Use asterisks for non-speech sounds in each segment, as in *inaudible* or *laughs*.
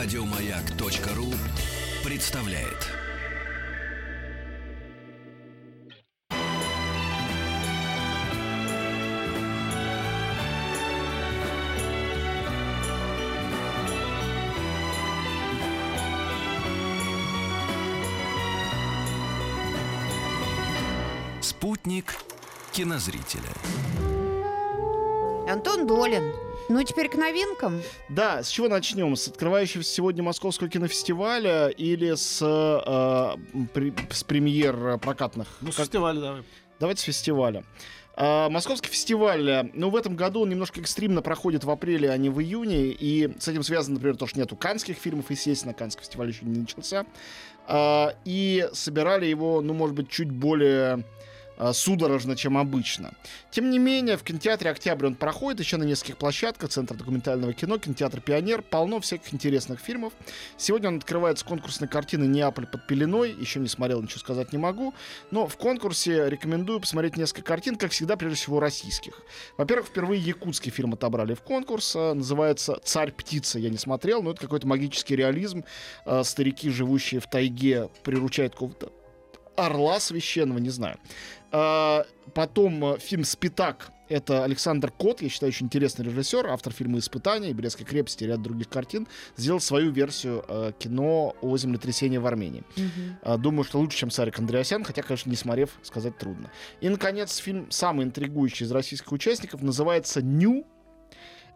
Радиомаяк.ру представляет. Спутник кинозрителя. Антон Долин. Ну, теперь к новинкам. Да, с чего начнем? С открывающегося сегодня Московского кинофестиваля или с, э, при- с премьер прокатных? Ну, с Как- фестиваля давай. Давайте с фестиваля. А, Московский фестиваль, э, ну, в этом году он немножко экстремно проходит в апреле, а не в июне, и с этим связано, например, то, что нету канских фильмов, естественно, Канский фестиваль еще не начался, А, и собирали его, ну, может быть, чуть более судорожно, чем обычно. Тем не менее, в кинотеатре «Октябрь» он проходит еще на нескольких площадках, Центр документального кино, кинотеатр «Пионер», полно всяких интересных фильмов. Сегодня он открывает с конкурсной картины «Неаполь под пеленой», еще не смотрел, ничего сказать не могу, но в конкурсе рекомендую посмотреть несколько картин, как всегда, прежде всего, российских. Во-первых, впервые якутский фильм отобрали в конкурс. э, Называется «Царь-птица». Я не смотрел, но это какой-то магический реализм. Э, Старики, живущие в тайге, приручают какого-то орла священного, не знаю. А, Потом э, фильм «Спитак». Это Александр Кот, я считаю, очень интересный режиссер, автор фильма «Испытания», «Брестской крепости» и ряд других картин. Сделал свою версию э, кино о землетрясении в Армении. А, Думаю, что лучше, чем Сарик Андреасян, хотя, конечно, не смотрев, сказать трудно. И, наконец, фильм самый интригующий из российских участников называется «Ню».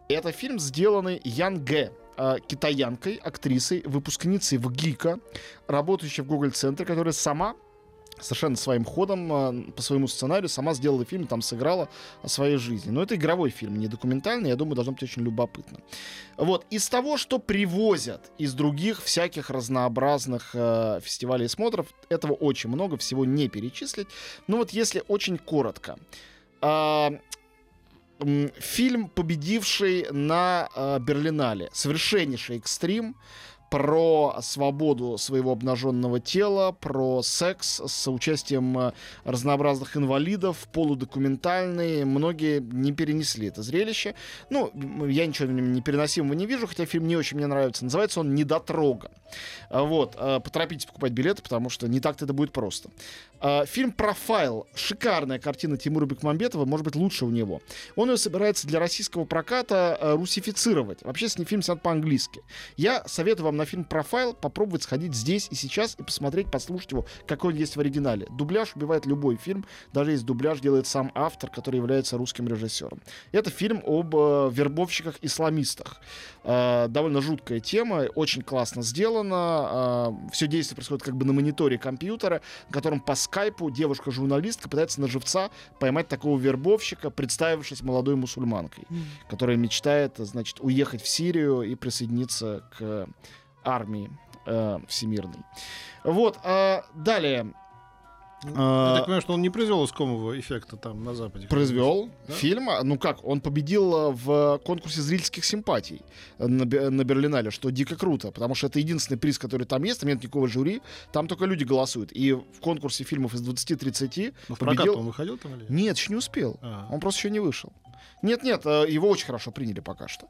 Это фильм, сделанный Ян Гэ, э, китаянкой, актрисой, выпускницей в ГИКа, работающей в Google-центре, которая сама совершенно своим ходом, э, по своему сценарию, сама сделала фильм, там сыграла о своей жизни. Но это игровой фильм, не документальный, я думаю, должно быть очень любопытно. Вот, из того, что привозят из других всяких разнообразных э, фестивалей и смотров, этого очень много, всего не перечислить. Но вот если очень коротко. А, м, фильм, победивший на э, Берлинале. Совершеннейший экстрим про свободу своего обнаженного тела, про секс с участием э, разнообразных инвалидов, полудокументальный. Многие не перенесли это зрелище. Ну, я ничего в нем непереносимого не вижу, хотя фильм не очень мне нравится. Называется он «Недотрога». А, Вот, э, поторопитесь покупать билеты, потому что не так-то это будет просто. А, Фильм «Профайл». Шикарная картина Тимура Бекмамбетова, может быть, лучше у него. Он ее собирается для российского проката э, русифицировать. Вообще, с ним фильм снят по-английски. Я советую вам на фильм «Профайл» попробовать сходить здесь и сейчас и посмотреть, послушать его, какой он есть в оригинале. Дубляж убивает любой фильм, даже если дубляж делает сам автор, который является русским режиссером. Это фильм об э, вербовщиках-исламистах. Довольно жуткая тема, очень классно сделано. все действие происходит как бы на мониторе компьютера, на котором по скайпу девушка-журналистка пытается на живца поймать такого вербовщика, представившись молодой мусульманкой, которая мечтает, значит, уехать в Сирию и присоединиться к армии э, всемирной. Вот, а, далее. Я А, так понимаю, что он не произвел искомого эффекта там на Западе. произвел Да? фильм. а, Ну как, он победил э, в конкурсе зрительских симпатий э, на, на Берлинале, что дико круто, потому что это единственный приз, который там есть, там нет никакого жюри, там только люди голосуют. И в конкурсе фильмов из 20-30 Ну, прокат он выходил там или нет? Нет, еще не успел. А. Он просто еще не вышел. Нет-нет, э, его очень хорошо приняли пока что.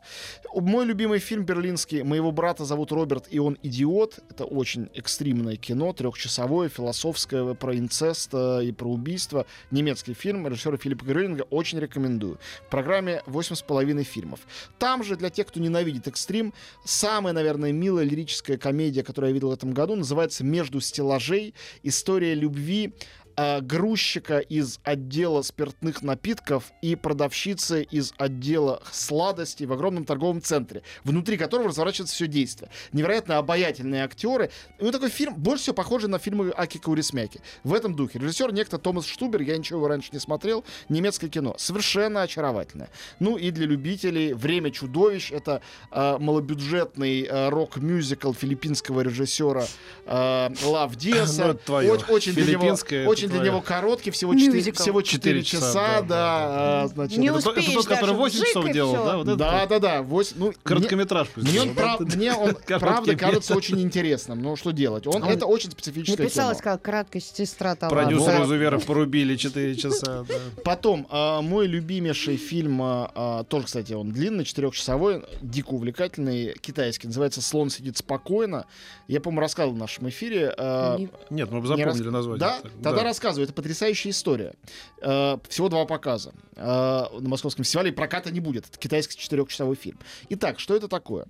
Мой любимый фильм берлинский «Моего брата зовут Роберт, и он идиот». Это очень экстримное кино, трехчасовое, философское, про инцест э, и про убийство. Немецкий фильм режиссера Филиппа Грёнинга. Очень рекомендую. В программе 8,5 фильмов. Там же, для тех, кто ненавидит экстрим, самая, наверное, милая лирическая комедия, которую я видел в этом году, называется «Между стеллажей. История любви э, грузчика из отдела спиртных напитков и продавщицы из отдела сладостей в огромном торговом центре, внутри которого разворачивается все действие. Невероятно обаятельные актеры. Вот такой фильм больше всего похожий на фильмы Аки Каурисмяки. В этом духе. Режиссер некто Томас Штубер, я ничего его раньше не смотрел. Немецкое кино. Совершенно очаровательное. Ну и для любителей «Время чудовищ» это э, малобюджетный э, рок-мюзикл филиппинского режиссера э, Лав Диаса. Ну, очень, для него, очень очень для него короткий, всего 4, Мюзикл. всего 4 Четыре часа, часа, да, да. да, а, значит, Не Это, то- это успеешь тот, который даже 8 вжик, часов делал, да? Вот да, да, да. восемь- ну, мне- Короткометраж пусть Мне, он, делает. прав- мне он правда кажется очень интересным. Ну, что делать? Он, Он это очень специфическое Написалась кино. как краткая сестра таланта. Продюсеры Вот. изуверов *laughs* порубили 4 часа. Потом, а, мой любимейший фильм, а, тоже, кстати, он длинный, четырехчасовой, дико увлекательный, китайский, называется «Слон сидит спокойно». Я, по-моему, рассказывал в нашем эфире. Не- Нет, мы бы запомнили название. Да? Тогда Да. Рассказываю. Это потрясающая история. Э, Всего два показа э, на Московском фестивале. Проката не будет. Это китайский четырехчасовой фильм. Итак, что это такое?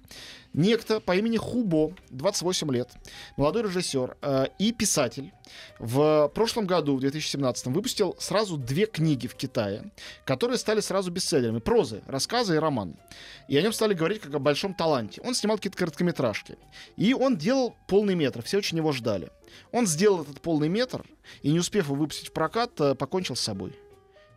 Некто по имени Хубо, 28 лет, молодой режиссер э, и писатель, в прошлом году, в 2017, выпустил сразу две книги в Китае, которые стали сразу бестселлерами. Прозы, рассказы и роман. И о нем стали говорить как о большом таланте. Он снимал какие-то короткометражки. И он делал полный метр. Все очень его ждали. Он сделал этот полный метр и, не успев его выпустить в прокат, э, покончил с собой.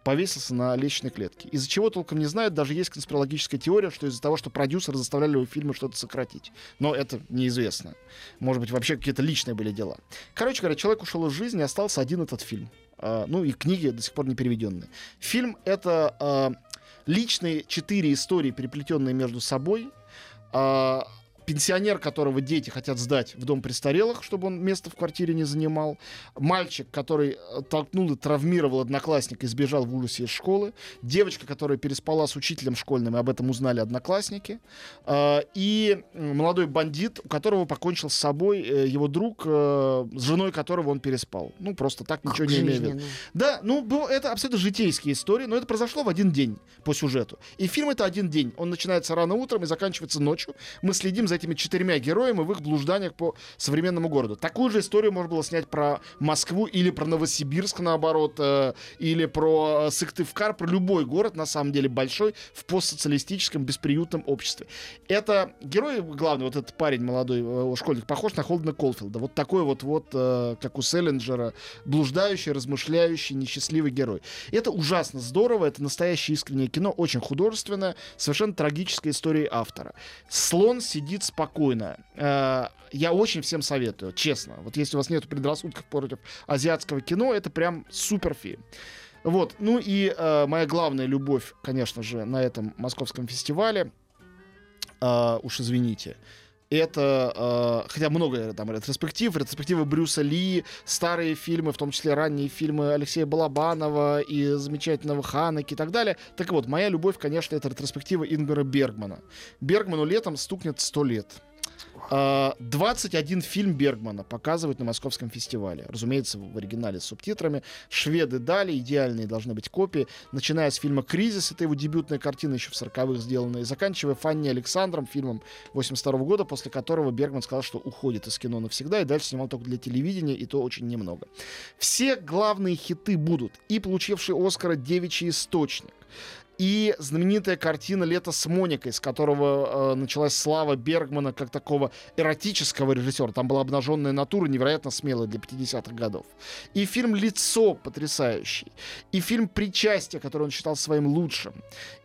Повесился на лестничной клетке. Из-за чего толком не знают, даже есть конспирологическая теория, что из-за того, что продюсеры заставляли его фильмы что-то сократить. Но это неизвестно. Может быть, вообще какие-то личные были дела. Короче говоря, человек ушел из жизни, остался один этот фильм. А, ну и книги до сих пор не переведенные. Фильм — это а, личные четыре истории, переплетенные между собой. А, пенсионер, которого дети хотят сдать в дом престарелых, чтобы он место в квартире не занимал. Мальчик, который э, толкнул и травмировал одноклассника и сбежал в ужасе из школы. Девочка, которая переспала с учителем школьным, и об этом узнали одноклассники. А, И молодой бандит, у которого покончил с собой э, его друг, э, с женой которого он переспал. Ну, просто так, Как ничего не имея в виду. жизненно. Да, ну был- это абсолютно житейские истории, но это произошло в один день по сюжету. И фильм это один день. Он начинается рано утром и заканчивается ночью. Мы следим за этими четырьмя героями в их блужданиях по современному городу. Такую же историю можно было снять про Москву или про Новосибирск, наоборот, э, или про э, Сыктывкар, про любой город, на самом деле большой, в постсоциалистическом бесприютном обществе. Это герой главный, вот этот парень молодой, э, школьник, похож на Холдена Колфилда. Вот такой вот, вот как у Селлинджера, блуждающий, размышляющий, несчастливый герой. Это ужасно здорово, это настоящее искреннее кино, очень художественное, совершенно трагическая история автора. Слон сидит спокойно. Э, Я очень всем советую, честно. Вот если у вас нет предрассудков против азиатского кино, это прям супер фильм. Вот, ну и э, моя главная любовь, конечно же, на этом московском фестивале, э, уж извините, это, э, хотя много там ретроспектив, ретроспективы Брюса Ли, старые фильмы, в том числе ранние фильмы Алексея Балабанова и замечательного Ханеки и так далее. Так вот, моя любовь, конечно, это ретроспектива Ингмара Бергмана. Бергману летом стукнет 100 лет. А, 21 фильм Бергмана показывают на Московском фестивале. Разумеется, в оригинале с субтитрами. Шведы дали, идеальные должны быть копии. Начиная с фильма «Кризис», это его дебютная картина еще в 40-х сделанная, и заканчивая Фанни Александром, фильмом 82 года, после которого Бергман сказал, что уходит из кино навсегда, и дальше снимал только для телевидения, и то очень немного. Все главные хиты будут. И получивший Оскара «Девичий источник», и знаменитая картина «Лето с Моникой», с которого э, началась слава Бергмана как такого эротического режиссера. Там была обнаженная натура, невероятно смелая для 50-х годов. И фильм «Лицо» потрясающий. И фильм «Причастие», который он считал своим лучшим.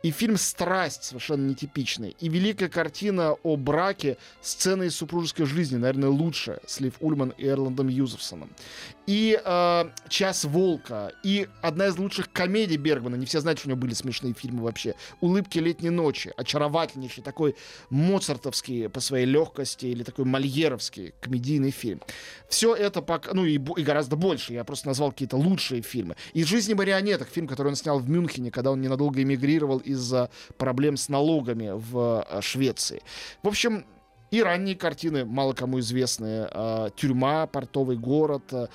И фильм «Страсть» совершенно нетипичный. И великая картина о браке, сцены из супружеской жизни, наверное, лучшая, с Лив Ульман и Эрландом Юзефсоном. И э, «Час волка», и одна из лучших комедий Бергмана, не все знают, что у него были смешные фильмы вообще, «Улыбки летней ночи», очаровательнейший, такой моцартовский по своей легкости, или такой мольеровский комедийный фильм. Все это, пока, ну и, и гораздо больше, я просто назвал какие-то лучшие фильмы. И «Жизни марионеток», фильм, который он снял в Мюнхене, когда он ненадолго эмигрировал из-за проблем с налогами в э, Швеции. В общем, и ранние картины, мало кому известные. э, «Тюрьма», «Портовый город», э,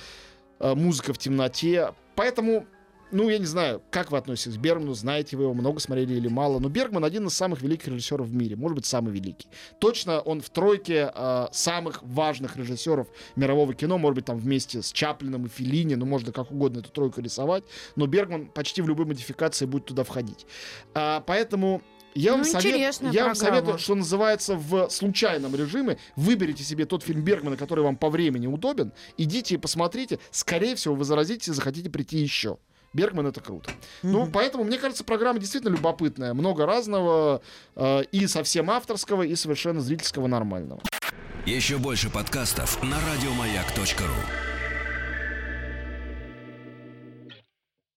э, «Музыка в темноте». Поэтому, ну, я не знаю, как вы относитесь к Бергману, знаете вы его, много смотрели или мало, но Бергман один из самых великих режиссеров в мире, может быть, самый великий. Точно он в тройке самых важных режиссеров мирового кино, может быть, там вместе с Чаплином и Феллини, ну, можно как угодно эту тройку рисовать, но Бергман почти в любой модификации будет туда входить. А, поэтому я вам, Ну, совет- интересная я вам программа. советую, что называется, в случайном режиме. Выберите себе тот фильм Бергмана, который вам по времени удобен. Идите и посмотрите. Скорее всего, вы заразитесь и захотите прийти еще. Бергман это круто. Ну, поэтому, мне кажется, программа действительно любопытная. Много разного, э, и совсем авторского, и совершенно зрительского нормального. Еще больше подкастов на радиомаяк.ру.